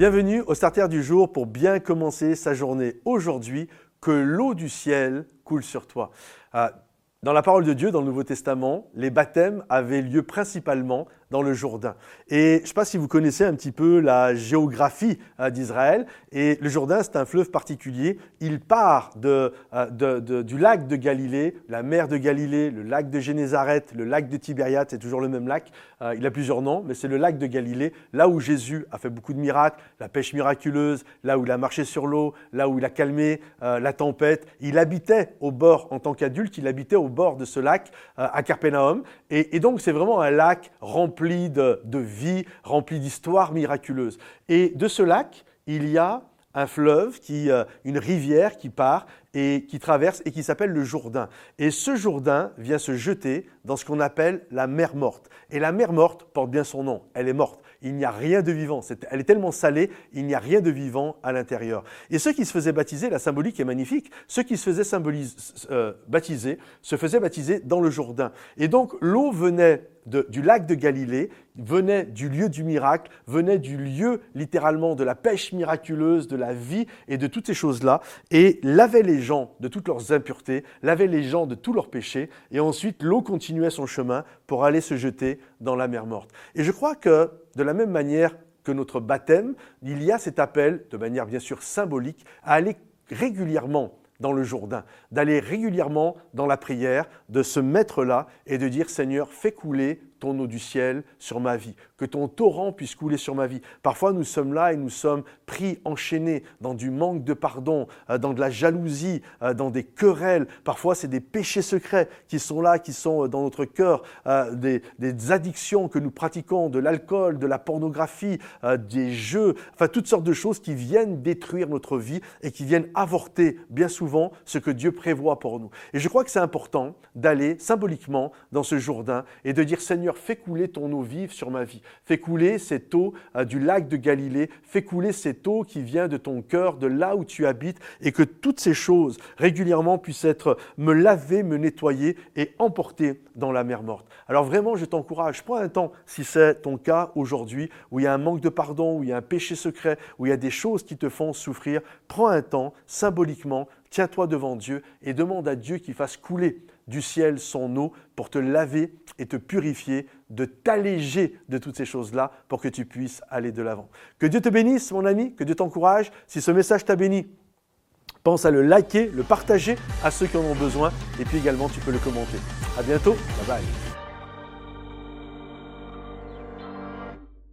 Bienvenue au Starter du jour pour bien commencer sa journée aujourd'hui, que l'eau du ciel coule sur toi. Euh, dans la parole de Dieu, dans le Nouveau Testament, les baptêmes avaient lieu principalement dans le Jourdain. Et je ne sais pas si vous connaissez un petit peu la géographie euh, d'Israël. Et le Jourdain, c'est un fleuve particulier. Il part de, euh, du lac de Galilée, la mer de Galilée, le lac de Génézareth, le lac de Tibériade, c'est toujours le même lac. Euh, il a plusieurs noms, mais c'est le lac de Galilée, là où Jésus a fait beaucoup de miracles, la pêche miraculeuse, là où il a marché sur l'eau, là où il a calmé la tempête. Il habitait au bord, en tant qu'adulte, il habitait au bord de ce lac à Carpénaum. Et, et donc, c'est vraiment un lac rempli rempli de, vie, rempli d'histoires miraculeuses. Et de ce lac, il y a un fleuve, qui, euh, une rivière qui part et qui traverse et qui s'appelle le Jourdain. Et ce Jourdain vient se jeter dans ce qu'on appelle la mer morte. Et la mer morte porte bien son nom, elle est morte. Il n'y a rien de vivant. elle est tellement salée, il n'y a rien de vivant à l'intérieur. Et ceux qui se faisaient baptiser, la symbolique est magnifique, ceux qui se faisaient euh, baptiser se faisaient baptiser dans le Jourdain. Et donc l'eau venait du lac de Galilée, venait du lieu du miracle, venait du lieu littéralement de la pêche miraculeuse, de la vie et de toutes ces choses-là, et lavait les de toutes leurs impuretés, lavait les gens de tous leurs péchés, et ensuite l'eau continuait son chemin pour aller se jeter dans la mer morte. Et je crois que de la même manière que notre baptême, il y a cet appel, de manière bien sûr symbolique, à aller régulièrement dans le Jourdain, d'aller régulièrement dans la prière, de se mettre là et de dire Seigneur, fais couler ton eau du ciel sur ma vie, que ton torrent puisse couler sur ma vie. Parfois, nous sommes là et nous sommes pris, enchaînés dans du manque de pardon, euh, dans de la jalousie, euh, dans des querelles. Parfois, c'est des péchés secrets qui sont là, qui sont euh, dans notre cœur, des, addictions que nous pratiquons, de l'alcool, de la pornographie, des jeux, enfin toutes sortes de choses qui viennent détruire notre vie et qui viennent avorter bien souvent ce que Dieu prévoit pour nous. Et je crois que c'est important d'aller symboliquement dans ce Jourdain et de dire Fais couler ton eau vive sur ma vie. Fais couler cette eau euh, du lac de Galilée. Fais couler cette eau qui vient de ton cœur, de là où tu habites, et que toutes ces choses régulièrement puissent être me laver, me nettoyer et emporter dans la mer morte. Alors vraiment, je t'encourage, prends un temps, si c'est ton cas aujourd'hui, où il y a un manque de pardon, où il y a un péché secret, où il y a des choses qui te font souffrir, prends un temps, symboliquement, tiens-toi devant Dieu et demande à Dieu qu'il fasse couler du ciel son eau pour te laver et te purifier, de t'alléger de toutes ces choses-là pour que tu puisses aller de l'avant. Que Dieu te bénisse, mon ami, que Dieu t'encourage. Si ce message t'a béni, pense à le liker, le partager à ceux qui en ont besoin et puis également tu peux le commenter. À bientôt, bye bye.